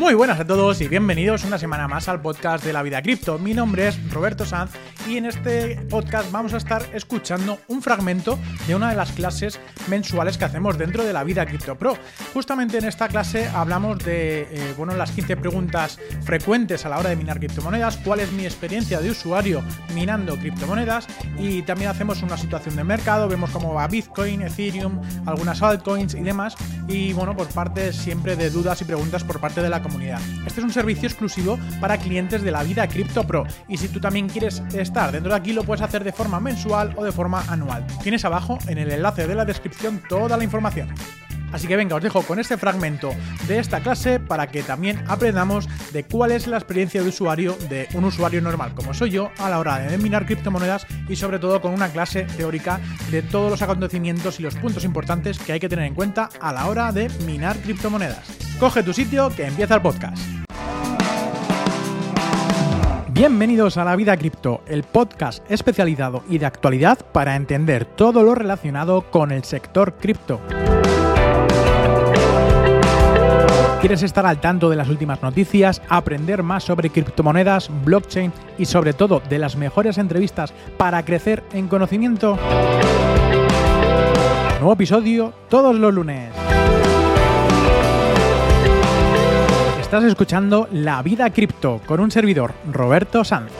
Muy buenas a todos y bienvenidos una semana más al podcast de la vida cripto. Mi nombre es Roberto Sanz y en este podcast vamos a estar escuchando un fragmento de una de las clases mensuales que hacemos dentro de la vida cripto pro. Justamente en esta clase hablamos de eh, bueno, las 15 preguntas frecuentes a la hora de minar criptomonedas, cuál es mi experiencia de usuario minando criptomonedas y también hacemos una situación de mercado, vemos cómo va Bitcoin, Ethereum, algunas altcoins y demás y bueno, por parte siempre de dudas y preguntas por parte de la comunidad. Este es un servicio exclusivo para clientes de la vida Crypto Pro y si tú también quieres estar dentro de aquí lo puedes hacer de forma mensual o de forma anual. Tienes abajo en el enlace de la descripción toda la información. Así que venga, os dejo con este fragmento de esta clase para que también aprendamos de cuál es la experiencia de usuario de un usuario normal, como soy yo, a la hora de minar criptomonedas y sobre todo con una clase teórica de todos los acontecimientos y los puntos importantes que hay que tener en cuenta a la hora de minar criptomonedas. Coge tu sitio que empieza el podcast. Bienvenidos a La Vida Cripto, el podcast especializado y de actualidad para entender todo lo relacionado con el sector cripto. ¿Quieres estar al tanto de las últimas noticias, aprender más sobre criptomonedas, blockchain y sobre todo de las mejores entrevistas para crecer en conocimiento? Nuevo episodio todos los lunes. Estás escuchando La Vida Cripto con un servidor, Roberto Sanz.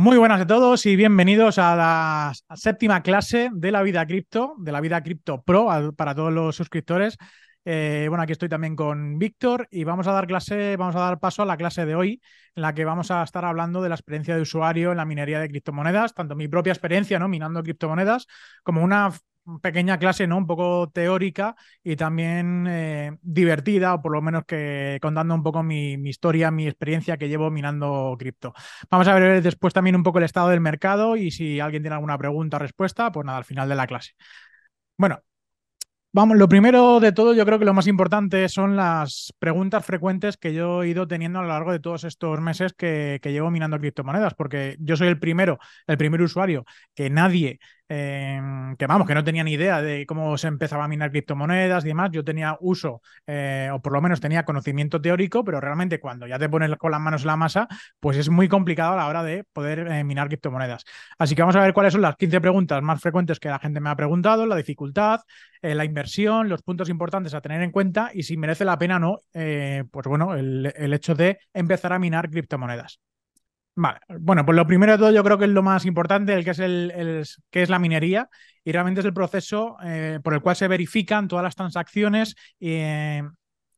Muy buenas a todos y bienvenidos a la séptima clase de la vida cripto, de la vida cripto pro para todos los suscriptores. Eh, bueno, aquí estoy también con Víctor y vamos a dar clase, vamos a dar paso a la clase de hoy, en la que vamos a estar hablando de la experiencia de usuario en la minería de criptomonedas, tanto mi propia experiencia, ¿no? Minando criptomonedas, como una pequeña clase, ¿no? Un poco teórica y también eh, divertida, o por lo menos que contando un poco mi, historia, mi experiencia que llevo minando cripto. Vamos a ver después también un poco el estado del mercado y si alguien tiene alguna pregunta o respuesta, pues nada, al final de la clase. Bueno, Vamos, lo primero de todo, yo creo que lo más importante son las preguntas frecuentes que yo he ido teniendo a lo largo de todos estos meses que, que llevo minando criptomonedas, porque yo soy el primero, el primer usuario que nadie Em, que vamos, que no tenía ni idea de cómo se empezaba a minar criptomonedas y demás. Yo tenía uso, eh, o por lo menos tenía conocimiento teórico, pero realmente cuando ya te pones con las manos en la masa, pues es muy complicado a la hora de poder eh, minar criptomonedas. Así que vamos a ver cuáles son las 15 preguntas más frecuentes que la gente me ha preguntado, la dificultad, eh, la inversión, los puntos importantes a tener en cuenta y si merece la pena o no, pues bueno, el hecho de empezar a minar criptomonedas. Vale, bueno, pues lo primero de todo yo creo que es lo más importante, el que es el, que es la minería y realmente es el proceso eh, por el cual se verifican todas las transacciones eh,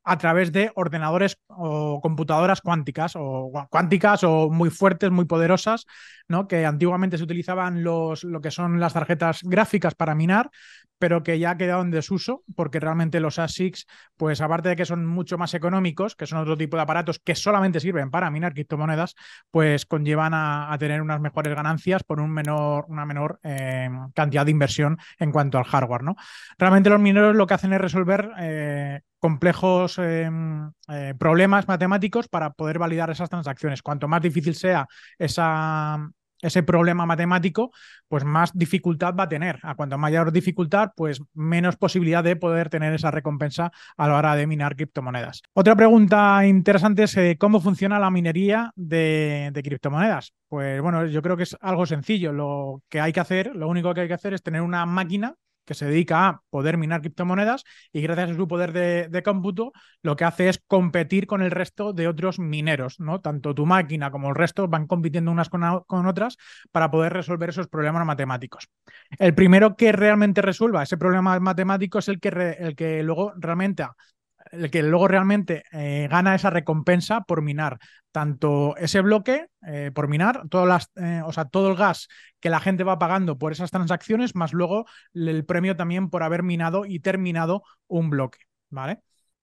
a través de ordenadores o computadoras cuánticas o cuánticas o muy fuertes, muy poderosas, ¿no? Que antiguamente se utilizaban los, lo que son las tarjetas gráficas para minar, pero que ya ha quedado en desuso porque realmente los ASICs, pues aparte de que son mucho más económicos, que son otro tipo de aparatos que solamente sirven para minar criptomonedas, pues conllevan a, tener unas mejores ganancias por un menor, una menor eh, cantidad de inversión en cuanto al hardware, ¿no? Realmente los mineros lo que hacen es resolver eh, complejos em, eh, problemas matemáticos para poder validar esas transacciones. Cuanto más difícil sea esa, ese problema matemático, pues más dificultad va a tener. A cuanto mayor dificultad, pues menos posibilidad de poder tener esa recompensa a la hora de minar criptomonedas. Otra pregunta interesante es eh, cómo funciona la minería de, de, criptomonedas. Pues bueno, yo creo que es algo sencillo. Lo que hay que hacer, lo único que hay que hacer es tener una máquina que se dedica a poder minar criptomonedas y gracias a su poder de, cómputo lo que hace es competir con el resto de otros mineros, ¿no? Tanto tu máquina como el resto van compitiendo unas con, otras para poder resolver esos problemas matemáticos. El primero que realmente resuelva ese problema matemático es el que, el que luego realmente el que luego realmente eh, gana esa recompensa por minar tanto ese bloque eh, por minar, todas eh, o sea, todo el gas que la gente va pagando por esas transacciones, más luego el premio también por haber minado y terminado un bloque, ¿vale?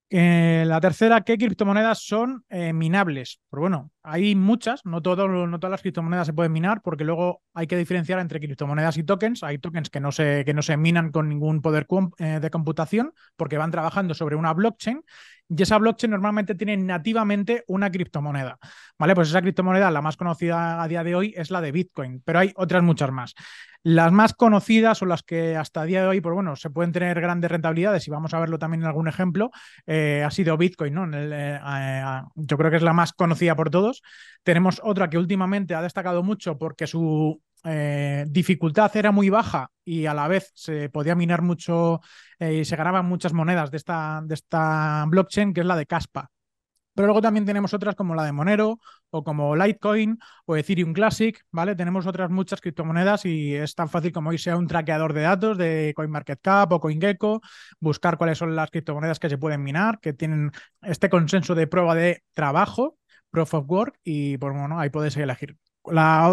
la tercera, ¿qué criptomonedas son minables? Pues bueno, hay muchas, no, todas las criptomonedas se pueden minar, porque luego hay que diferenciar entre criptomonedas y tokens. Hay tokens que no se, minan con ningún poder eh, de computación, porque van trabajando sobre una blockchain, y esa blockchain normalmente tiene nativamente una criptomoneda. ¿Vale? Pues esa criptomoneda, la más conocida a día de hoy, es la de Bitcoin, pero hay otras muchas más. Las más conocidas o las que hasta día de hoy, pues bueno, se pueden tener grandes rentabilidades y vamos a verlo también en algún ejemplo, eh, ha sido Bitcoin, ¿no? Eh, yo creo que es la más conocida por todos. Tenemos otra que últimamente ha destacado mucho porque su dificultad era muy baja y a la vez se podía minar mucho y se ganaban muchas monedas de esta, de esta blockchain, que es la de Caspa. Pero luego también tenemos otras como la de Monero o como Litecoin o Ethereum Classic, ¿vale? Tenemos otras muchas criptomonedas y es tan fácil como irse a un traqueador de datos de CoinMarketCap o CoinGecko, buscar cuáles son las criptomonedas que se pueden minar, que tienen este consenso de prueba de trabajo, Proof of Work, y pues bueno, ahí podéis elegir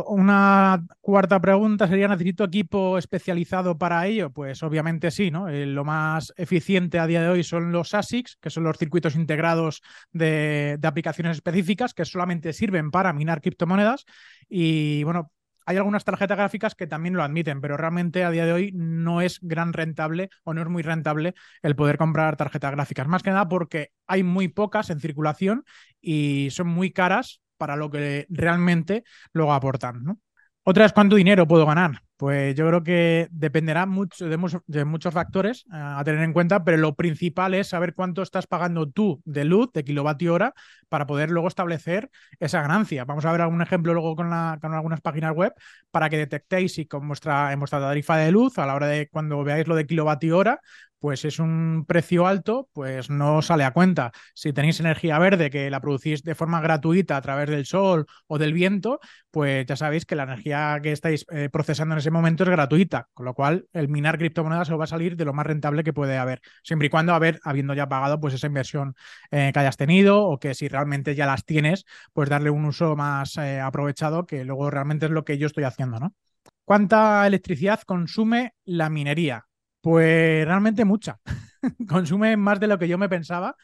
una cuarta pregunta sería, ¿necesito equipo especializado para ello? Pues obviamente sí, ¿no? Eh, lo más eficiente a día de hoy son los ASICs, que son los circuitos integrados de, aplicaciones específicas que solamente sirven para minar criptomonedas. Y bueno, hay algunas tarjetas gráficas que también lo admiten, pero realmente a día de hoy no es gran rentable o no es muy rentable el poder comprar tarjetas gráficas. Más que nada porque hay muy pocas en circulación y son muy caras para lo que realmente luego aportan. ¿no? Otra es cuánto dinero puedo ganar. Pues yo creo que dependerá mucho de, muchos factores eh, a tener en cuenta, pero lo principal es saber cuánto estás pagando tú de luz, de kilovatio hora, para poder luego establecer esa ganancia. Vamos a ver algún ejemplo luego con, con algunas páginas web para que detectéis si con vuestra, en vuestra tarifa de luz, a la hora de cuando veáis lo de kilovatio hora, pues es un precio alto, pues no sale a cuenta. Si tenéis energía verde que la producís de forma gratuita a través del sol o del viento, pues ya sabéis que la energía que estáis eh, procesando en ese momento es gratuita, con lo cual el minar criptomonedas os va a salir de lo más rentable que puede haber, siempre y cuando haber, habiendo ya pagado pues esa inversión eh, que hayas tenido o que si realmente ya las tienes, pues darle un uso más eh, aprovechado, que luego realmente es lo que yo estoy haciendo, ¿no? ¿Cuánta electricidad consume la minería? Pues realmente mucha. Consume más de lo que yo me pensaba,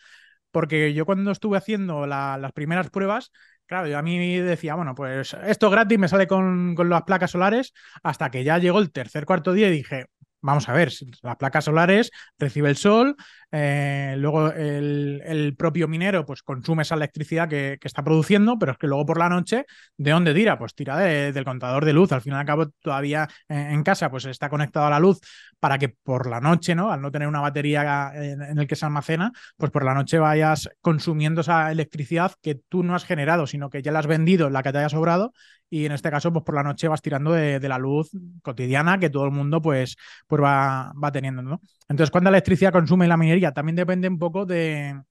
porque yo cuando estuve haciendo las primeras pruebas, claro, yo a mí decía, bueno, pues esto gratis me sale con, con las placas solares, hasta que ya llegó el tercer, cuarto día y dije, vamos a ver, las placas solares recibe el sol, eh, luego el, propio minero pues consume esa electricidad que, está produciendo, pero es que luego por la noche, ¿de dónde tira? Pues tira del contador de luz. Al fin y al cabo, todavía en, casa pues está conectado a la luz para que por la noche, ¿no? Al no tener una batería en, en, el que se almacena, pues por la noche vayas consumiendo esa electricidad que tú no has generado, sino que ya la has vendido, la que te haya sobrado, y en este caso, pues por la noche vas tirando de, la luz cotidiana que todo el mundo pues, pues va, va teniendo, ¿no? Entonces, ¿cuánta electricidad consume la minería? También depende un poco de,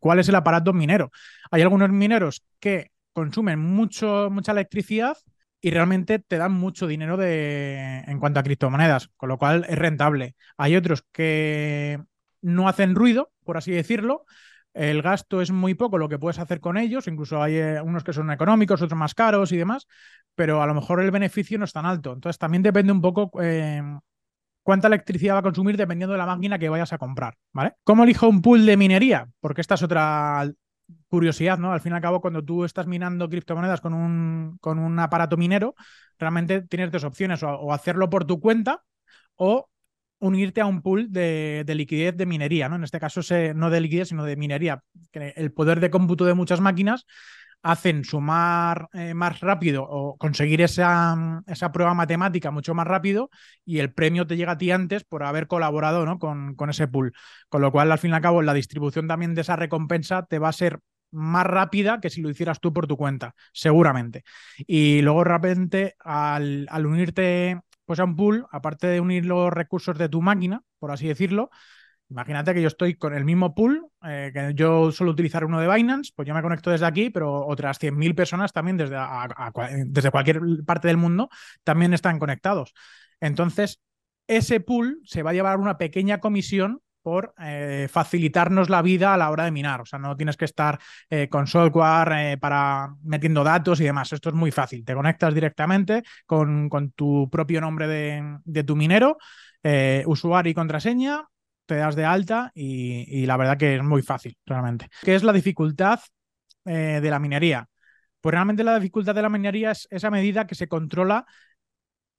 cuál es el aparato minero. Hay algunos mineros que consumen mucho, mucha electricidad y realmente te dan mucho dinero de, en cuanto a criptomonedas, con lo cual es rentable. Hay otros que no hacen ruido, por así decirlo, el gasto es muy poco lo que puedes hacer con ellos, incluso hay eh, unos que son económicos, otros más caros y demás, pero a lo mejor el beneficio no es tan alto. Entonces también depende un poco eh, cuánta electricidad va a consumir dependiendo de la máquina que vayas a comprar, ¿vale? ¿Cómo elijo un pool de minería? Porque esta es otra curiosidad, ¿no? Al fin y al cabo, cuando tú estás minando criptomonedas con un, con un aparato minero, realmente tienes dos opciones, o hacerlo por tu cuenta o unirte a un pool de, liquidez de minería, ¿no? En este caso, no de liquidez, sino de minería. el poder de cómputo de muchas máquinas hacen sumar eh, más rápido o conseguir esa, esa, prueba matemática mucho más rápido y el premio te llega a ti antes por haber colaborado ¿no? con, con ese pool. Con lo cual, al fin y al cabo, la distribución también de esa recompensa te va a ser más rápida que si lo hicieras tú por tu cuenta, seguramente. Y luego, de repente, al, al unirte pues a un pool, aparte de unir los recursos de tu máquina, por así decirlo, imagínate que yo estoy con el mismo pool, eh, que yo suelo utilizar uno de Binance, pues yo me conecto desde aquí, pero otras 100.000 personas también desde, desde cualquier parte del mundo también están conectados. Entonces, ese pool se va a llevar una pequeña comisión por eh, facilitarnos la vida a la hora de minar. O sea, no tienes que estar eh, con software eh, para metiendo datos y demás. Esto es muy fácil. Te conectas directamente con, tu propio nombre de, tu minero, usuario y contraseña, te das de alta y, la verdad que es muy fácil, realmente. ¿Qué es la dificultad de la minería? Pues realmente la dificultad de la minería es esa medida que se controla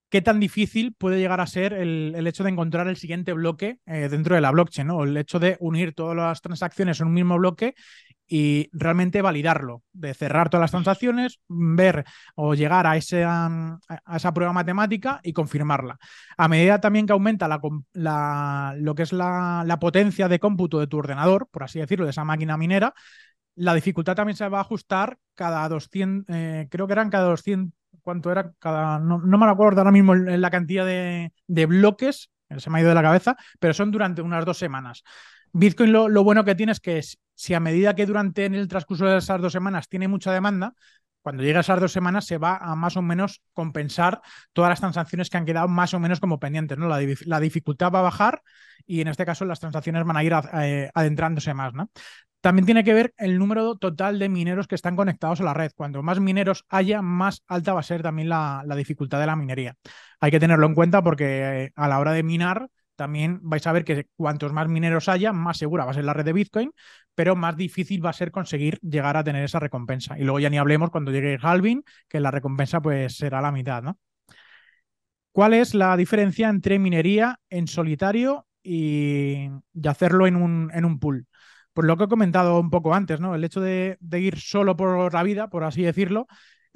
qué tan difícil puede llegar a ser el, hecho de encontrar el siguiente bloque eh, dentro de la blockchain, ¿no? El hecho de unir todas las transacciones en un mismo bloque y realmente validarlo, de cerrar todas las transacciones, ver o llegar a, esa prueba matemática y confirmarla. A medida también que aumenta la, lo que es la, potencia de cómputo de tu ordenador, por así decirlo, de esa máquina minera, la dificultad también se va a ajustar cada 200, eh, creo que eran cada 200, ¿cuánto era? Cada, no, me acuerdo ahora mismo la cantidad de, de bloques, se me ha ido de la cabeza, pero son durante unas dos semanas. Bitcoin lo, bueno que tiene es que si a medida que durante en el transcurso de esas dos semanas tiene mucha demanda, cuando llega a esas dos semanas se va a más o menos compensar todas las transacciones que han quedado más o menos como pendientes, ¿no? La, dificultad va a bajar y en este caso las transacciones van a ir eh, adentrándose más, ¿no? También tiene que ver el número total de mineros que están conectados a la red. Cuanto más mineros haya, más alta va a ser también la, la dificultad de la minería. Hay que tenerlo en cuenta porque eh, a la hora de minar también vais a ver que cuantos más mineros haya, más segura va a ser la red de Bitcoin, pero más difícil va a ser conseguir llegar a tener esa recompensa. Y luego ya ni hablemos cuando llegue el halving, que la recompensa pues será la mitad, ¿no? ¿Cuál es la diferencia entre minería en solitario y, hacerlo en un, en un pool? Pues lo que he comentado un poco antes, ¿no? El hecho de, de ir solo por la vida, por así decirlo,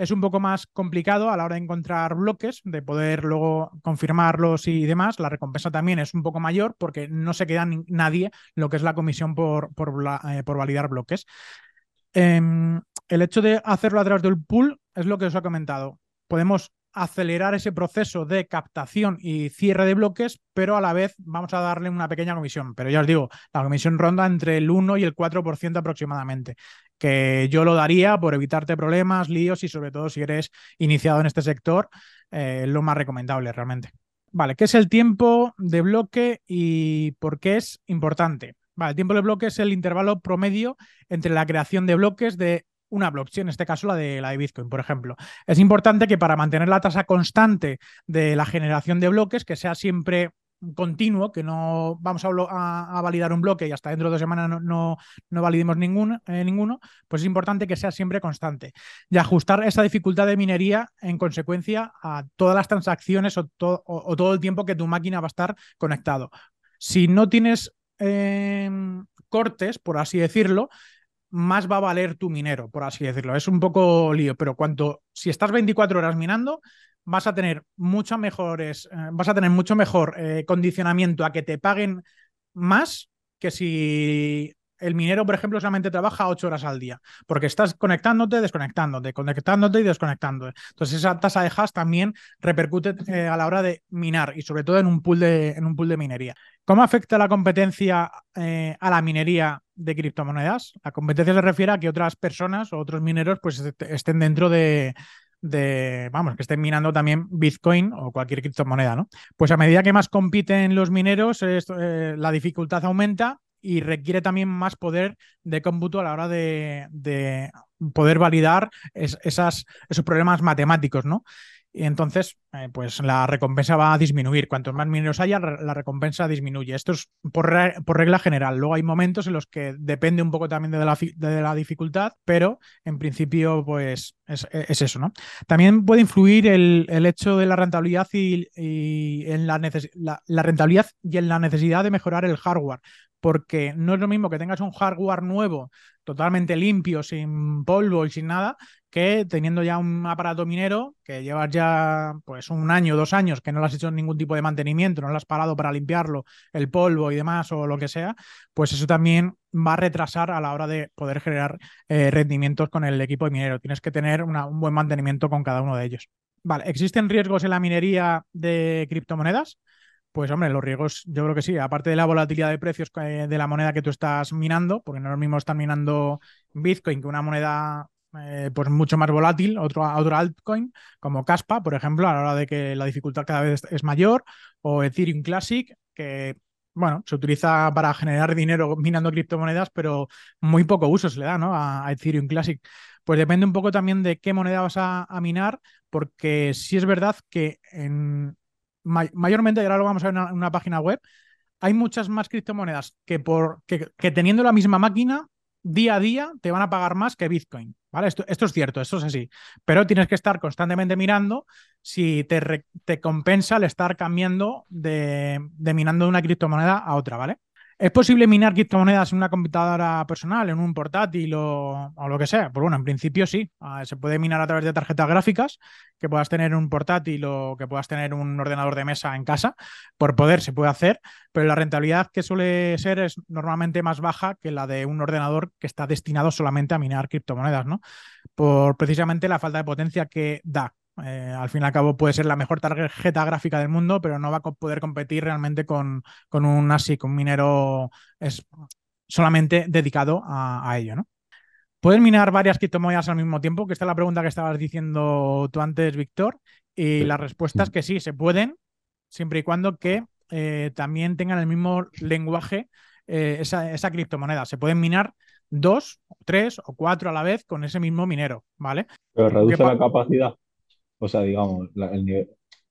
es un poco más complicado a la hora de encontrar bloques, de poder luego confirmarlos y demás. La recompensa también es un poco mayor porque no se queda nadie lo que es la comisión por, por, eh, validar bloques. Em, el hecho de hacerlo a través del pool es lo que os he comentado. Podemos acelerar ese proceso de captación y cierre de bloques, pero a la vez vamos a darle una pequeña comisión. Pero ya os digo, la comisión ronda entre el 1 y el 4% aproximadamente que yo lo daría por evitarte problemas, líos y sobre todo si eres iniciado en este sector, eh, lo más recomendable realmente. Vale, ¿qué es el tiempo de bloque y por qué es importante? Vale, el tiempo de bloque es el intervalo promedio entre la creación de bloques de una blockchain, en este caso la de, la de Bitcoin, por ejemplo. Es importante que para mantener la tasa constante de la generación de bloques, que sea siempre continuo, que no vamos a, validar un bloque y hasta dentro de dos semanas no, no, validemos ningún, eh, ninguno, pues es importante que sea siempre constante y ajustar esa dificultad de minería en consecuencia a todas las transacciones o, o, todo el tiempo que tu máquina va a estar conectado. Si no tienes em, cortes, por así decirlo, más va a valer tu minero, por así decirlo. Es un poco lío, pero cuanto, si estás 24 horas minando, vas a tener mucho mejores, eh, vas a tener mucho mejor eh, condicionamiento a que te paguen más que si el minero, por ejemplo, solamente trabaja ocho horas al día, porque estás conectándote, desconectándote, conectándote y desconectándote. Entonces, esa tasa de hash también repercute eh, a la hora de minar y sobre todo en un pool de, en un pool de minería. ¿Cómo afecta la competencia a la minería de criptomonedas? La competencia se refiere a que otras personas o otros mineros pues estén dentro de, de, vamos, que estén minando también Bitcoin o cualquier criptomoneda, ¿no? Pues a medida que más compiten los mineros, eh, la dificultad aumenta y requiere también más poder de cómputo a la hora de, poder validar esas, esos problemas matemáticos, ¿no? Y entonces, eh, pues la recompensa va a disminuir. Cuantos más mineros haya, la recompensa disminuye. Esto es por, regla general. Luego hay momentos en los que depende un poco también de la, dificultad, pero en principio, pues es, eso, ¿no? También puede influir el, hecho de la rentabilidad y, en la rentabilidad y en la necesidad de mejorar el hardware porque no es lo mismo que tengas un hardware nuevo, totalmente limpio, sin polvo y sin nada, que teniendo ya un aparato minero que llevas ya pues un año, dos años que no le has hecho ningún tipo de mantenimiento, no lo has parado para limpiarlo, el polvo y demás o lo que sea, pues eso también va a retrasar a la hora de poder generar eh, rendimientos con el equipo de minero. Tienes que tener un buen mantenimiento con cada uno de ellos. Vale, ¿existen riesgos en la minería de criptomonedas? Pues hombre, los riesgos yo creo que sí, aparte de la volatilidad de precios eh, de la moneda que tú estás minando, porque no es lo mismo estar minando Bitcoin que una moneda eh, pues mucho más volátil, otro, otro altcoin como Caspa, por ejemplo, a la hora de que la dificultad cada vez es mayor, o Ethereum Classic, que bueno, se utiliza para generar dinero minando criptomonedas, pero muy poco uso se le da ¿no? a, Ethereum Classic. Pues depende un poco también de qué moneda vas a, a minar, porque sí es verdad que en, mayormente, ahora lo vamos a ver en una, página web, hay muchas más criptomonedas que, por, que, teniendo la misma máquina día a día te van a pagar más que Bitcoin. ¿Vale? Esto, esto es cierto, esto es así. Pero tienes que estar constantemente mirando si te, te compensa el estar cambiando de, de minando de una criptomoneda a otra, ¿vale? ¿Es posible minar criptomonedas en una computadora personal, en un portátil o, lo que sea? Pues bueno, en principio sí. Ah, se puede minar a través de tarjetas gráficas que puedas tener un portátil o que puedas tener un ordenador de mesa en casa. Por poder se puede hacer, pero la rentabilidad que suele ser es normalmente más baja que la de un ordenador que está destinado solamente a minar criptomonedas, ¿no? Por precisamente la falta de potencia que da. Eh, al fin y al cabo puede ser la mejor tarjeta gráfica del mundo, pero no va a poder competir realmente con, con un ASIC, un minero es solamente dedicado a, ello, ¿no? ¿Puedes minar varias criptomonedas al mismo tiempo? Que esta es la pregunta que estabas diciendo tú antes, Víctor. Y la respuesta es que sí, se pueden, siempre y cuando que eh, también tengan el mismo lenguaje eh, esa, esa, criptomoneda. Se pueden minar dos, tres o cuatro a la vez con ese mismo minero, ¿vale? Pero reduce la capacidad. O sea, digamos,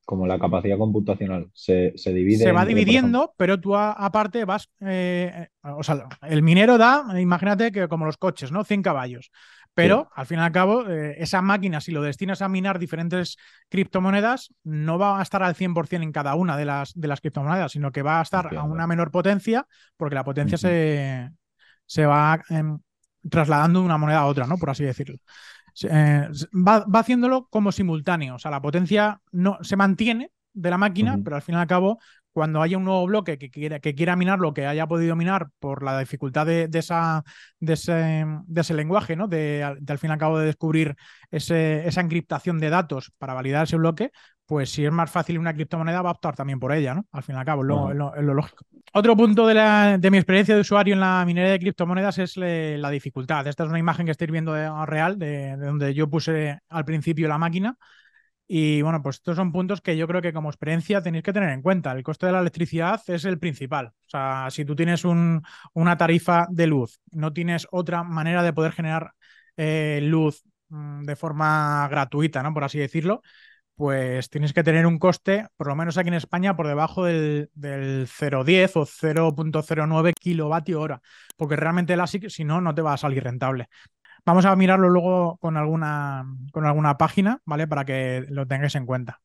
como la capacidad computacional se, divide. Se va dividiendo, pero tú aparte vas. Eh, o sea, el minero da, imagínate que como los coches, ¿no? 100 caballos. Pero al fin y al cabo, eh, esa máquina, si lo destinas a minar diferentes criptomonedas, no va a estar al 100% en cada una de las, de las criptomonedas, sino que va a estar a una menor potencia, porque la potencia se, se va em, trasladando de una moneda a otra, ¿no? Por así decirlo. Eh, va, haciéndolo como simultáneo. O sea, la potencia no se mantiene de la máquina, pero al fin y al cabo, cuando haya un nuevo bloque que quiera, que quiera minar lo que haya podido minar por la dificultad de, esa, de, ese, lenguaje, ¿no? De, al fin y al cabo de descubrir esa encriptación de datos para validar ese bloque, pues si es más fácil una criptomoneda, va a optar también por ella, ¿no? Al fin y al cabo, es lo, lógico. Otro punto de, mi experiencia de usuario en la minería de criptomonedas es la dificultad. Esta es una imagen que estáis viendo de, real, de, donde yo puse al principio la máquina. Y bueno, pues estos son puntos que yo creo que como experiencia tenéis que tener en cuenta. El coste de la electricidad es el principal. O sea, si tú tienes una tarifa de luz, no tienes otra manera de poder generar eh, luz mm, de forma gratuita, ¿no? Por así decirlo, pues tienes que tener un coste, por lo menos aquí en España, por debajo del, 0,10 o 0.09 kilovatio hora, porque realmente el ASIC, si no, no te va a salir rentable. Vamos a mirarlo luego con alguna, con alguna página, ¿vale? Para que lo tengáis en cuenta.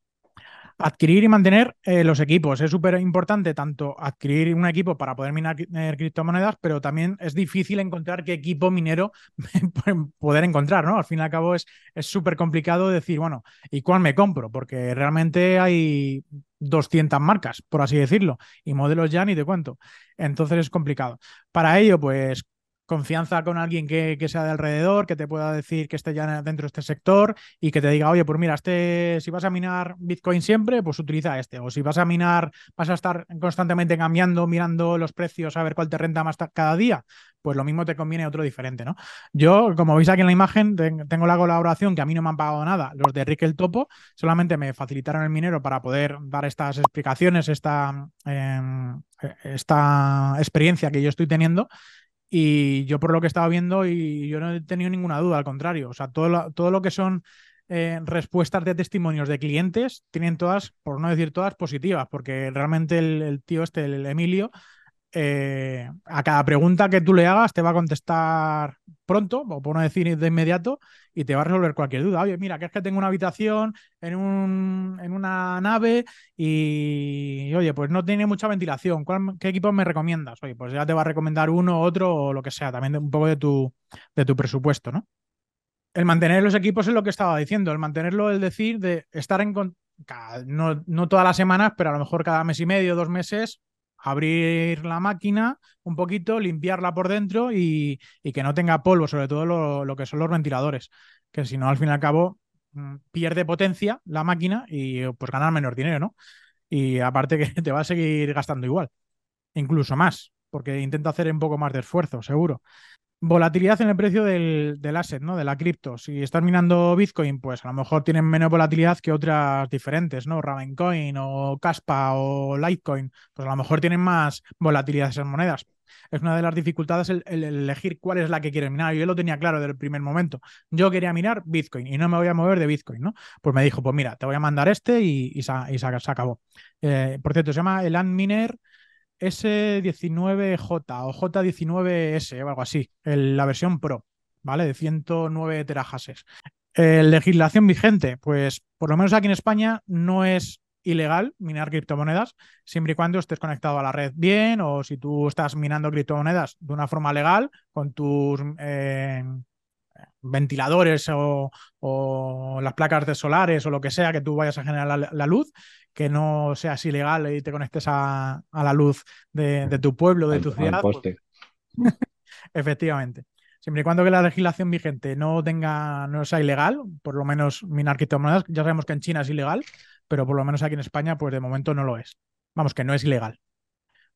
Adquirir y mantener eh, los equipos. Es súper importante tanto adquirir un equipo para poder minar eh, criptomonedas, pero también es difícil encontrar qué equipo minero poder encontrar, ¿no? Al fin y al cabo es súper complicado decir, bueno, ¿y cuál me compro? Porque realmente hay 200 marcas, por así decirlo, y modelos ya ni te cuento. Entonces es complicado. Para ello, pues confianza con alguien que, sea de alrededor, que te pueda decir que esté ya dentro de este sector y que te diga, oye, pues mira, este, si vas a minar Bitcoin siempre, pues utiliza este. O si vas a minar, vas a estar constantemente cambiando, mirando los precios, a ver cuál te renta más cada día, pues lo mismo te conviene otro diferente, ¿no? Yo, como veis aquí en la imagen, tengo la colaboración que a mí no me han pagado nada. Los de Rick el Topo solamente me facilitaron el minero para poder dar estas explicaciones, esta, em, esta experiencia que yo estoy teniendo y yo por lo que estaba viendo, y yo no he tenido ninguna duda, al contrario, o sea, todo lo, todo lo que son eh, respuestas de testimonios de clientes tienen todas, por no decir todas, positivas, porque realmente el, tío este, el Emilio, eh, a cada pregunta que tú le hagas te va a contestar pronto, o por no decir de inmediato, y te va a resolver cualquier duda. Oye, mira, que es que tengo una habitación en, un, en una nave y, oye, pues no tiene mucha ventilación. ¿Qué equipo me recomiendas? Oye, pues ya te va a recomendar uno, otro o lo que sea, también un poco de tu, de tu presupuesto, ¿no? El mantener los equipos es lo que estaba diciendo, el mantenerlo, el decir de estar en... No, no todas las semanas, pero a lo mejor cada mes y medio, dos meses, abrir la máquina un poquito, limpiarla por dentro y, que no tenga polvo, sobre todo lo, que son los ventiladores, que si no, al fin y al cabo, mm, pierde potencia la máquina y pues ganar menos dinero, ¿no? Y aparte que te va a seguir gastando igual, incluso más, porque intenta hacer un poco más de esfuerzo, seguro. Volatilidad en el precio del, asset, ¿no? De la cripto. Si estás minando Bitcoin, pues a lo mejor tienen menos volatilidad que otras diferentes, ¿no? Ravencoin o Caspa o Litecoin, pues a lo mejor tienen más volatilidad esas monedas. Es una de las dificultades el, elegir cuál es la que quieres minar. Yo lo tenía claro desde el primer momento. Yo quería minar Bitcoin y no me voy a mover de Bitcoin, ¿no? Pues me dijo, pues mira, te voy a mandar este y, se, acabó. Eh, por cierto, se llama el Antminer S19J o J19S o algo así, la versión Pro, ¿vale? De 109 terahashes. legislación vigente, pues por lo menos aquí en España no es ilegal minar criptomonedas, siempre y cuando estés conectado a la red bien o si tú estás minando criptomonedas de una forma legal con tus eh, ventiladores o, las placas de solares o lo que sea que tú vayas a generar la, luz, que no seas ilegal y te conectes a, la luz de, tu pueblo, de tu ciudad. Pues efectivamente. Siempre y cuando que la legislación vigente no tenga, no sea ilegal, por lo menos minar criptomonedas, ya sabemos que en China es ilegal, pero por lo menos aquí en España, pues de momento no lo es. Vamos, que no es ilegal.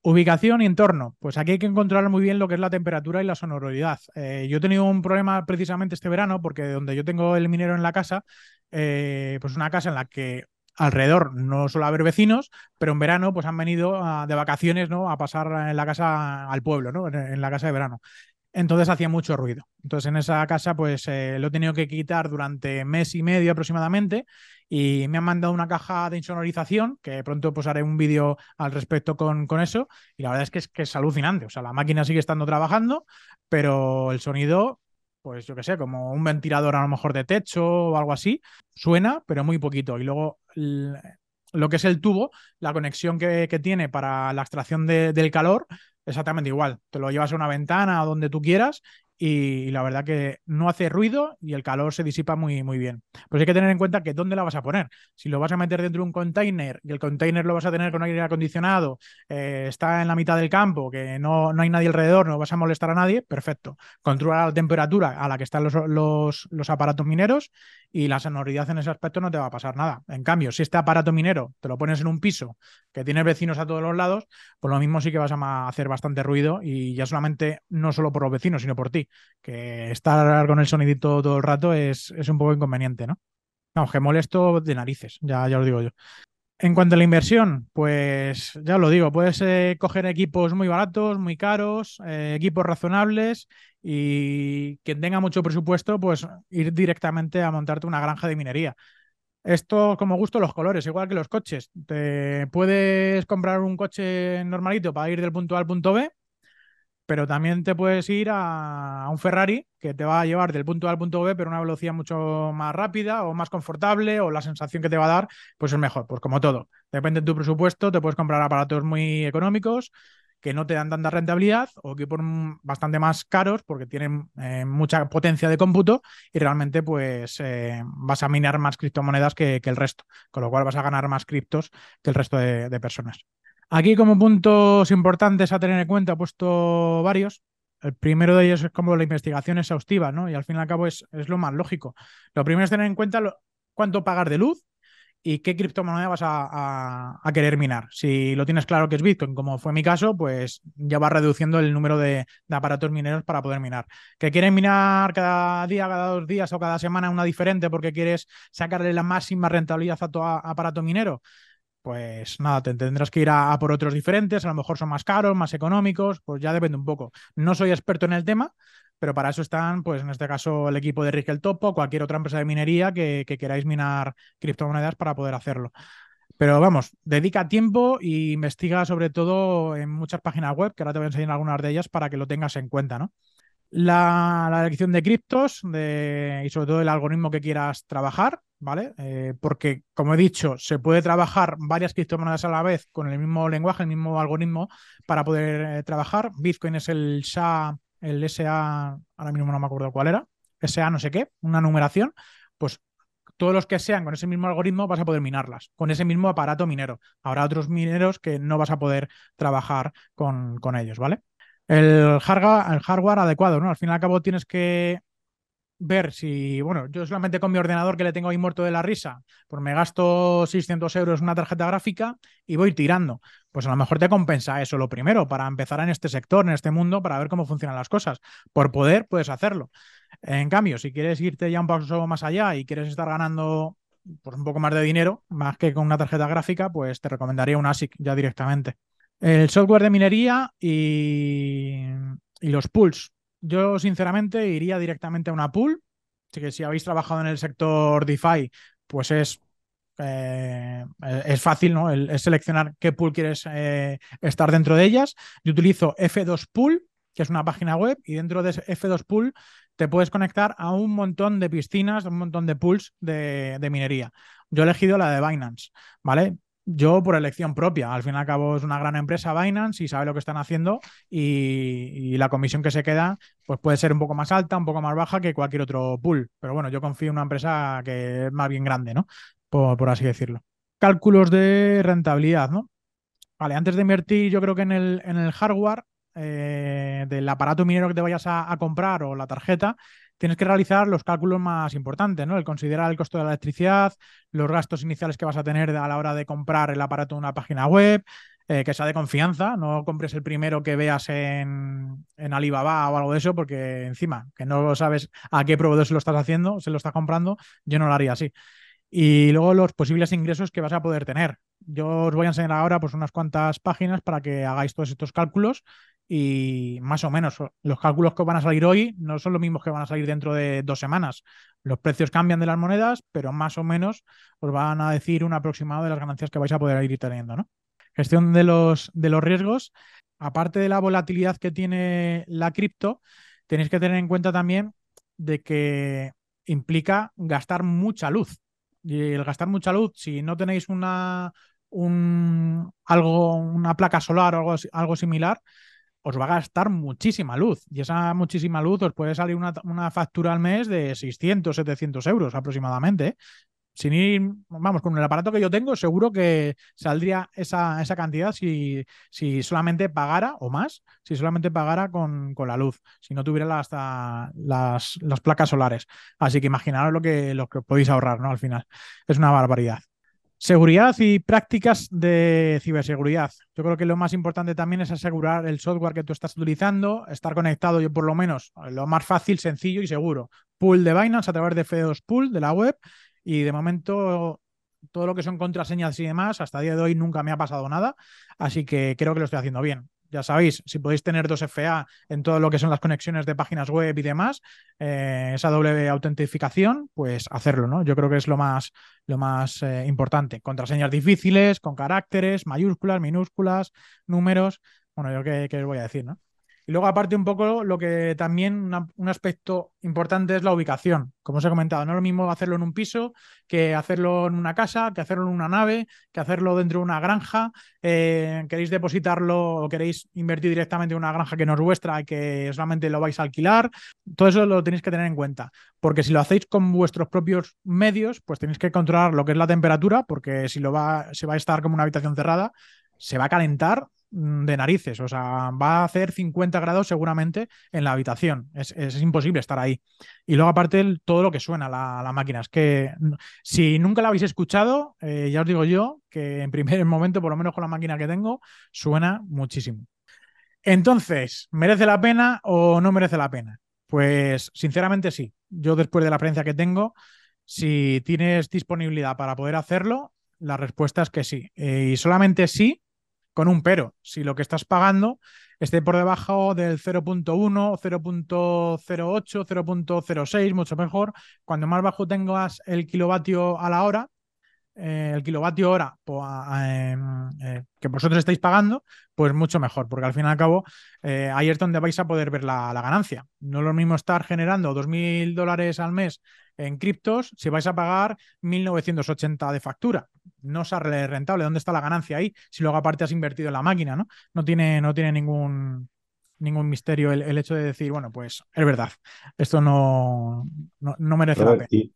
Ubicación y entorno. Pues aquí hay que controlar muy bien lo que es la temperatura y la sonoridad. Eh, yo he tenido un problema precisamente este verano porque donde yo tengo el minero en la casa, eh, pues una casa en la que alrededor no suele haber vecinos, pero en verano pues han venido de vacaciones, ¿no? A pasar en la casa al pueblo, ¿no? en la casa de verano. Entonces hacía mucho ruido. Entonces en esa casa pues eh, lo he tenido que quitar durante mes y medio aproximadamente y me han mandado una caja de insonorización que pronto pues haré un vídeo al respecto con, con eso y la verdad es que, es que es alucinante. O sea, la máquina sigue estando trabajando, pero el sonido pues yo qué sé, como un ventilador a lo mejor de techo o algo así, suena, pero muy poquito. Y luego lo que es el tubo, la conexión que, tiene para la extracción del calor, exactamente igual. Te lo llevas a una ventana o donde tú quieras y, la verdad que no hace ruido y el calor se disipa muy, muy bien. Pues hay que tener en cuenta que dónde la vas a poner. Si lo vas a meter dentro de un container y el container lo vas a tener con aire acondicionado, eh, está en la mitad del campo, que no, no, hay nadie alrededor, no vas a molestar a nadie, perfecto. Controla la temperatura a la que están los, los, los aparatos mineros y la sonoridad en ese aspecto no te va a pasar nada. En cambio, si este aparato minero te lo pones en un piso que tiene vecinos a todos los lados, pues lo mismo sí que vas a hacer bastante ruido y ya solamente no solo por los vecinos, sino por ti, que estar con el sonidito todo el rato es, es un poco inconveniente, ¿no? No, que molesto de narices, ya, ya lo digo yo. En cuanto a la inversión, pues ya lo digo, puedes eh, coger equipos muy baratos, muy caros, eh, equipos razonables y quien tenga mucho presupuesto, pues ir directamente a montarte una granja de minería. Esto como gusto los colores, igual que los coches. Te puedes comprar un coche normalito para ir del punto A al punto B pero también te puedes ir a, un Ferrari que te va a llevar del punto A al punto B, pero a una velocidad mucho más rápida o más confortable, o la sensación que te va a dar, pues es mejor, pues como todo. Depende de tu presupuesto, te puedes comprar aparatos muy económicos que no te dan tanta rentabilidad o que por bastante más caros porque tienen eh, mucha potencia de cómputo y realmente pues eh, vas a minar más criptomonedas que, el resto, con lo cual vas a ganar más criptos que el resto de personas. Aquí como puntos importantes a tener en cuenta he puesto varios. El primero de ellos es como la investigación exhaustiva, ¿no? Y al fin y al cabo es, es lo más lógico. Lo primero es tener en cuenta cuánto pagar de luz y qué criptomoneda vas a, querer minar. Si lo tienes claro que es Bitcoin, como fue mi caso, pues ya vas reduciendo el número de, aparatos mineros para poder minar. ¿Que quieres minar cada día, cada dos días o cada semana una diferente porque quieres sacarle la máxima rentabilidad a tu aparato minero? Pues nada, te tendrás que ir a, por otros diferentes, a lo mejor son más caros, más económicos, pues ya depende un poco. No soy experto en el tema, pero para eso están, pues en este caso, el equipo de Rigel Topo, cualquier otra empresa de minería que, queráis minar criptomonedas para poder hacerlo. Pero vamos, dedica tiempo e investiga sobre todo en muchas páginas web, que ahora te voy a enseñar algunas de ellas para que lo tengas en cuenta, ¿no? La, elección de criptos y sobre todo el algoritmo que quieras trabajar, ¿vale? Eh, porque, como he dicho, se puede trabajar varias criptomonedas a la vez con el mismo lenguaje, el mismo algoritmo para poder eh, trabajar. Bitcoin es el SA, el SA, ahora mismo no me acuerdo cuál era, SA no sé qué, una numeración, pues todos los que sean con ese mismo algoritmo vas a poder minarlas, con ese mismo aparato minero. Habrá otros mineros que no vas a poder trabajar con, con ellos, ¿vale? El hardware, el hardware adecuado, ¿no? Al fin y al cabo tienes que ver si, bueno, yo solamente con mi ordenador que le tengo ahí muerto de la risa, pues me gasto 600 euros una tarjeta gráfica y voy tirando. Pues a lo mejor te compensa eso lo primero, para empezar en este sector, en este mundo, para ver cómo funcionan las cosas. Por poder, puedes hacerlo. En cambio, si quieres irte ya un paso más allá y quieres estar ganando pues, un poco más de dinero, más que con una tarjeta gráfica, pues te recomendaría un ASIC ya directamente. El software de minería y, los pools. Yo, sinceramente, iría directamente a una pool. Así que si habéis trabajado en el sector DeFi, pues es eh, es fácil, ¿no? es seleccionar qué pool quieres eh, estar dentro de ellas. Yo utilizo F2 Pool, que es una página web, y dentro de F2 Pool te puedes conectar a un montón de piscinas, un montón de pools de, de minería. Yo he elegido la de Binance, ¿vale? Yo por elección propia, al fin y al cabo es una gran empresa Binance y sabe lo que están haciendo y, la comisión que se queda pues puede ser un poco más alta, un poco más baja que cualquier otro pool. Pero bueno, yo confío en una empresa que es más bien grande, ¿no? Por, así decirlo. Cálculos de rentabilidad, ¿no? Vale, antes de invertir yo creo que en el, en el hardware eh, del aparato minero que te vayas a comprar o la tarjeta, tienes que realizar los cálculos más importantes, ¿no? El considerar el costo de la electricidad, los gastos iniciales que vas a tener a la hora de comprar el aparato de una página web, eh, que sea de confianza, no compres el primero que veas en, Alibaba o algo de eso, porque encima, que no sabes a qué proveedor se lo estás haciendo, se lo estás comprando, yo no lo haría así. Y luego los posibles ingresos que vas a poder tener. Yo os voy a enseñar ahora pues unas cuantas páginas para que hagáis todos estos cálculos y más o menos los cálculos que van a salir hoy no son los mismos que van a salir dentro de dos semanas. Los precios cambian de las monedas, pero más o menos os van a decir un aproximado de las ganancias que vais a poder ir teniendo. ¿no? Gestión de los, de los riesgos. Aparte de la volatilidad que tiene la cripto, tenéis que tener en cuenta también de que implica gastar mucha luz. Y el gastar mucha luz, si no tenéis una, un, algo, una placa solar o algo, algo similar, os va a gastar muchísima luz. Y esa muchísima luz os puede salir una, factura al mes de 600, 700 euros aproximadamente. Sin ir, vamos, con el aparato que yo tengo, seguro que saldría esa, esa cantidad si, si, solamente pagara, o más, si solamente pagara con, con la luz, si no tuviera las, las, las, placas solares. Así que imaginaros lo que, lo que podéis ahorrar, ¿no? Al final. Es una barbaridad. Seguridad y prácticas de ciberseguridad. Yo creo que lo más importante también es asegurar el software que tú estás utilizando, estar conectado, yo por lo menos, lo más fácil, sencillo y seguro. Pool de Binance a través de F2 Pool de la web y de momento todo lo que son contraseñas y demás, hasta el día de hoy nunca me ha pasado nada, así que creo que lo estoy haciendo bien ya sabéis, si podéis tener dos FA en todo lo que son las conexiones de páginas web y demás, eh, esa doble autentificación, pues hacerlo, ¿no? Yo creo que es lo más, lo más eh, importante. Contraseñas difíciles, con caracteres, mayúsculas, minúsculas, números. Bueno, yo qué, qué os voy a decir, ¿no? Y luego, aparte, un poco lo que también un aspecto importante es la ubicación. Como os he comentado, no es lo mismo hacerlo en un piso que hacerlo en una casa, que hacerlo en una nave, que hacerlo dentro de una granja. Eh, queréis depositarlo o queréis invertir directamente en una granja que no es vuestra y que solamente lo vais a alquilar. Todo eso lo tenéis que tener en cuenta. Porque si lo hacéis con vuestros propios medios, pues tenéis que controlar lo que es la temperatura, porque si lo va, se va a estar como una habitación cerrada, se va a calentar de narices, o sea, va a hacer 50 grados seguramente en la habitación, es, imposible estar ahí. Y luego aparte todo lo que suena la, la, máquina, es que si nunca la habéis escuchado, eh, ya os digo yo que en primer momento, por lo menos con la máquina que tengo, suena muchísimo. Entonces, ¿merece la pena o no merece la pena? Pues sinceramente sí. Yo después de la experiencia que tengo, si tienes disponibilidad para poder hacerlo, la respuesta es que sí. Eh, y solamente sí con un pero. Si lo que estás pagando esté por debajo del 0.1, 0.08, 0.06, mucho mejor. Cuando más bajo tengas el kilovatio a la hora, eh, el kilovatio hora em, eh, que vosotros estáis pagando, pues mucho mejor, porque al fin y al cabo eh, ahí es donde vais a poder ver la, la ganancia. No es lo mismo estar generando 2.000 dólares al mes en criptos si vais a pagar 1.980 de factura. No sale rentable. ¿Dónde está la ganancia ahí? Si luego aparte has invertido en la máquina, ¿no? No tiene, no tiene ningún, ningún misterio el, hecho de decir, bueno, pues es verdad, esto no, no, merece la pena. Y,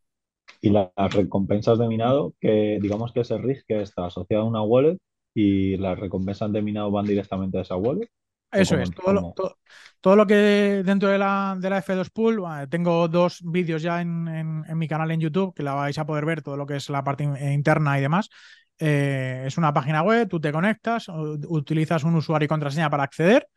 las recompensas de minado, que digamos que ese RIG que está asociado a una wallet y las recompensas de minado van directamente a esa wallet. Eso es, todo lo, todo, lo, que dentro de la, de la F2 Pool, tengo dos vídeos ya en, mi canal en YouTube que la vais a poder ver, todo lo que es la parte interna y demás. Eh, es una página web, tú te conectas, utilizas un usuario y contraseña para acceder.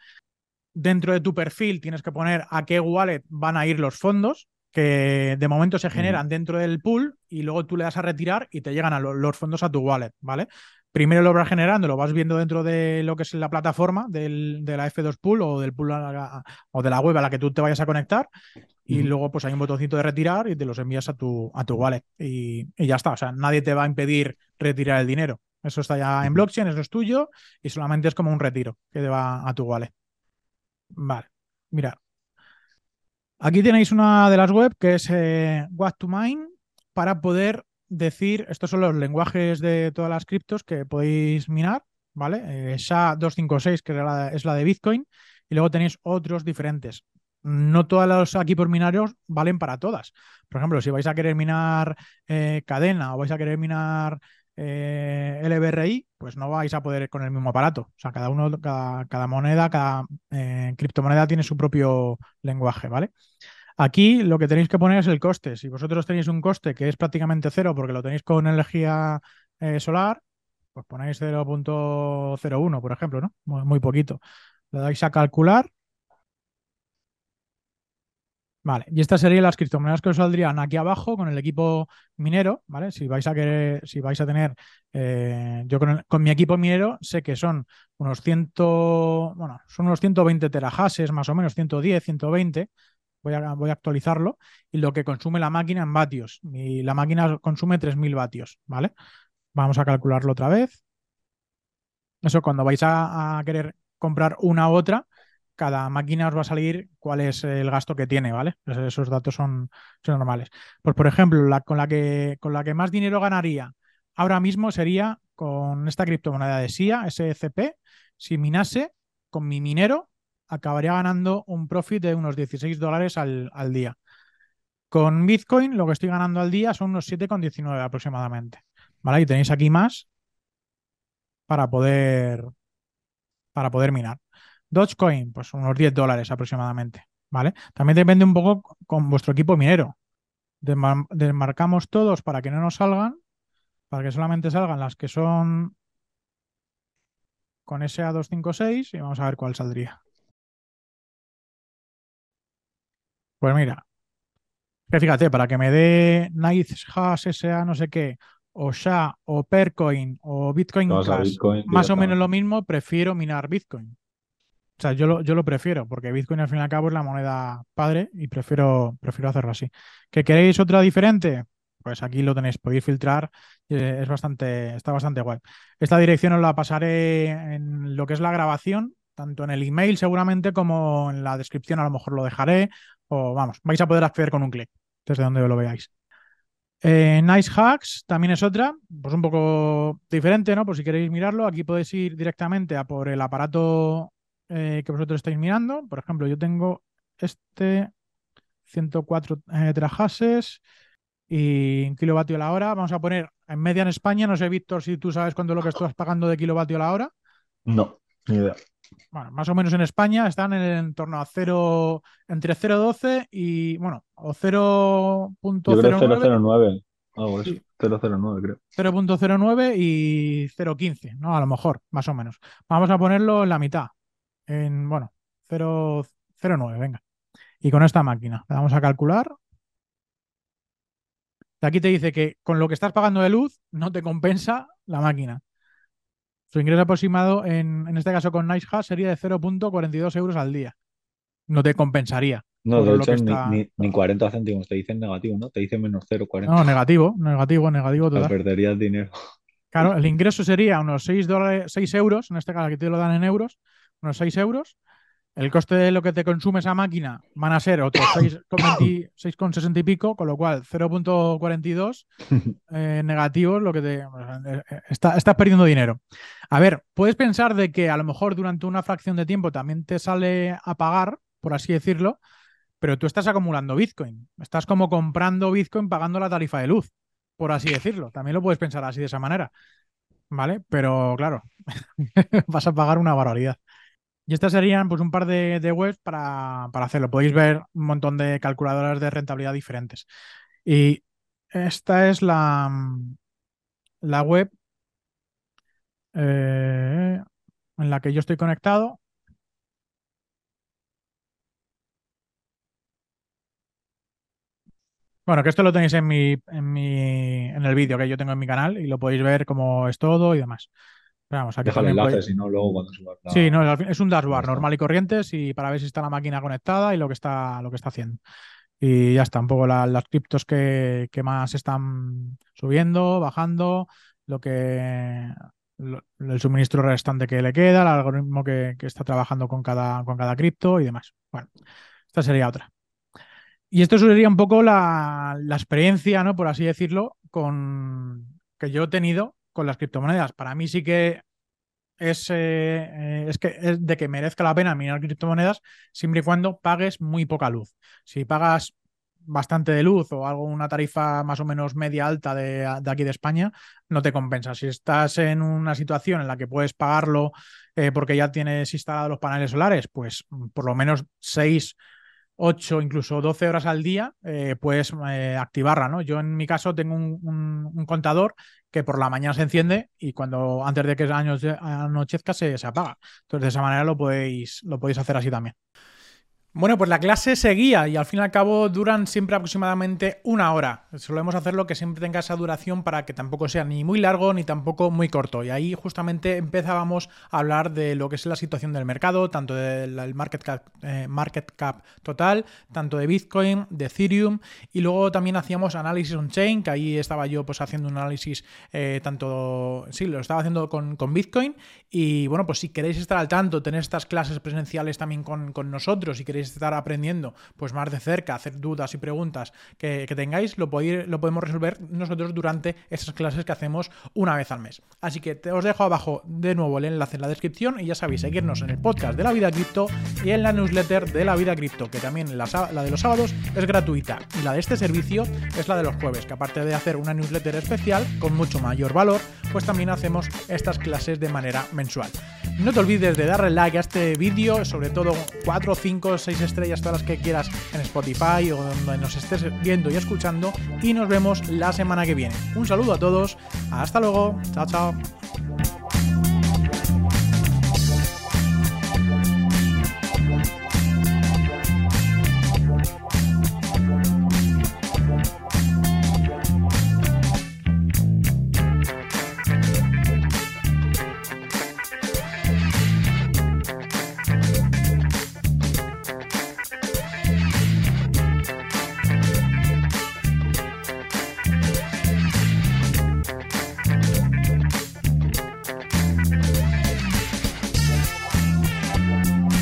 Dentro de tu perfil tienes que poner a qué wallet van a ir los fondos, que de momento se generan dentro del pool y luego tú le das a retirar y te llegan a los fondos a tu wallet, ¿vale? Primero lo vas generando, lo vas viendo dentro de lo que es la plataforma del, de la F2 Pool o del pool o de la web a la que tú te vayas a conectar. Y luego, pues hay un botoncito de retirar y te los envías a tu, a tu wallet. Y, y, ya está. O sea, nadie te va a impedir retirar el dinero. Eso está ya en blockchain, eso es tuyo y solamente es como un retiro que te va a tu wallet. Vale, mira. Aquí tenéis una de las web que es eh, What to Mine para poder decir, estos son los lenguajes de todas las criptos que podéis minar, ¿vale? Eh, SHA-256, que es la, de Bitcoin, y luego tenéis otros diferentes. No todos los equipos minarios valen para todas. Por ejemplo, si vais a querer minar eh, cadena o vais a querer minar eh, LBRI, pues no vais a poder con el mismo aparato. O sea, cada uno, cada, moneda, cada eh, criptomoneda tiene su propio lenguaje, ¿vale? Aquí lo que tenéis que poner es el coste. Si vosotros tenéis un coste que es prácticamente cero porque lo tenéis con energía eh, solar, pues ponéis 0.01, por ejemplo, ¿no? muy poquito. Le dais a calcular Vale, y estas serían las criptomonedas que os saldrían aquí abajo con el equipo minero, ¿vale? Si vais a querer, si vais a tener, eh, yo con, mi equipo minero sé que son unos 100, bueno, son unos 120 terahashes, más o menos 110, 120. Voy a, actualizarlo y lo que consume la máquina en vatios. Y la máquina consume 3000 vatios, ¿vale? Vamos a calcularlo otra vez. Eso cuando vais a querer comprar una u otra, cada máquina os va a salir cuál es el gasto que tiene, ¿vale? Esos datos son, normales. Pues, por ejemplo, con, la que, con la que más dinero ganaría ahora mismo sería con esta criptomoneda de SIA, SCP. Si minase con mi minero, acabaría ganando un profit de unos 16 dólares al, al día. Con Bitcoin, lo que estoy ganando al día son unos 7,19 aproximadamente. ¿Vale? Y tenéis aquí más para poder, para poder minar. Dogecoin, pues unos 10 dólares aproximadamente, ¿vale? También depende un poco con vuestro equipo minero. Desmarcamos todos para que no nos salgan, para que solamente salgan las que son con SA256 y vamos a ver cuál saldría. Pues mira, que fíjate, para que me dé Hash SA no sé qué, o SHA, o Percoin, o Bitcoin Cash, más o menos lo mismo, prefiero minar Bitcoin. O sea, yo lo, yo lo prefiero, porque Bitcoin al fin y al cabo es la moneda padre y prefiero, prefiero hacerlo así. ¿Que queréis otra diferente? Pues aquí lo tenéis, podéis filtrar, eh, es bastante, está bastante guay. Esta dirección os la pasaré en lo que es la grabación, tanto en el email seguramente como en la descripción a lo mejor lo dejaré, o vamos, vais a poder acceder con un clic, desde donde lo veáis. Eh, nice Hacks también es otra, pues un poco diferente, ¿no? Por si queréis mirarlo, aquí podéis ir directamente a por el aparato eh, que vosotros estáis mirando. Por ejemplo, yo tengo este 104 eh, trajases y kilovatio a la hora. Vamos a poner en media en España. No sé, Víctor, si tú sabes cuánto es lo que estás pagando de kilovatio a la hora. No, ni idea. Bueno, más o menos en España están en, torno a 0, entre 0,12 y, bueno, o 0.09. 009, algo eso. 009, creo. 0.09 y 0.15, ¿no? A lo mejor, más o menos. Vamos a ponerlo en la mitad, en, bueno, 0,09, venga. Y con esta máquina, le vamos a calcular. Aquí te dice que con lo que estás pagando de luz no te compensa la máquina. Su ingreso aproximado, en, en este caso con NiceHash, sería de 0.42 euros al día. No te compensaría. No, de hecho, ni, ni, 40 céntimos, te dicen negativo, ¿no? Te dicen menos 0,40. No, negativo, negativo, negativo. Total. Perderías dinero. Claro, el ingreso sería unos 6, dólares, 6 euros, en este caso aquí te lo dan en euros, unos 6 euros. El coste de lo que te consume esa máquina van a ser otros 6,60 y pico, con lo cual 0.42 eh, negativos, lo que te eh, estás perdiendo dinero. A ver, puedes pensar de que a lo mejor durante una fracción de tiempo también te sale a pagar, por así decirlo, pero tú estás acumulando Bitcoin. Estás como comprando Bitcoin pagando la tarifa de luz, por así decirlo. También lo puedes pensar así de esa manera. ¿Vale? Pero claro, vas a pagar una barbaridad. Y estas serían pues un par de, webs para, hacerlo. Podéis ver un montón de calculadoras de rentabilidad diferentes. Y esta es la, la web eh, en la que yo estoy conectado. Bueno, que esto lo tenéis en mi, en mi, en el vídeo que yo tengo en mi canal y lo podéis ver cómo es todo y demás. Pero vamos, aquí Deja el enlace, si no, luego cuando subas la- Sí, no, es un dashboard normal y corriente y para ver si está la máquina conectada y lo que está, lo que está haciendo. Y ya está, un poco la- las criptos que, que más están subiendo, bajando, lo que lo- el suministro restante que le queda, el algoritmo que, que está trabajando con cada, con cada cripto y demás. Bueno, esta sería otra. Y esto sería un poco la, la experiencia, ¿no? Por así decirlo, con que yo he tenido con las criptomonedas. Para mí sí que es, eh, eh, es que es de que merezca la pena minar criptomonedas siempre y cuando pagues muy poca luz. Si pagas bastante de luz o algo, una tarifa más o menos media alta de, aquí de España, no te compensa. Si estás en una situación en la que puedes pagarlo eh, porque ya tienes instalados los paneles solares, pues mm, por lo menos 6, 8, incluso 12 horas al día, eh, puedes eh, activarla, ¿no? Yo en mi caso tengo un, un- contador que por la mañana se enciende y cuando antes de que anoche- anochezca se, se apaga. Entonces de esa manera lo podéis, lo podéis hacer así también. Bueno, pues la clase seguía y al fin y al cabo duran siempre aproximadamente una hora. Solemos hacerlo que siempre tenga esa duración para que tampoco sea ni muy largo ni tampoco muy corto. Y ahí justamente empezábamos a hablar de lo que es la situación del mercado, tanto del market cap, eh, market cap total, tanto de Bitcoin, de Ethereum y luego también hacíamos análisis on-chain, que ahí estaba yo pues haciendo un análisis eh, tanto, sí, lo estaba haciendo con, con Bitcoin y bueno, pues si queréis estar al tanto, tener estas clases presenciales también con, con nosotros, si queréis estar aprendiendo pues más de cerca, hacer dudas y preguntas que, tengáis, lo, podéis, lo podemos resolver nosotros durante esas clases que hacemos una vez al mes. Así que te os dejo abajo de nuevo el enlace en la descripción y ya sabéis, seguirnos en el podcast de la vida cripto y en la newsletter de la vida cripto, que también la, la de los sábados es gratuita y la de este servicio es la de los jueves, que aparte de hacer una newsletter especial con mucho mayor valor, pues también hacemos estas clases de manera mensual. No te olvides de darle like a este vídeo, sobre todo 4, 5, 6 estrellas, todas las que quieras en Spotify o donde nos estés viendo y escuchando. Y nos vemos la semana que viene. Un saludo a todos, hasta luego, chao, chao.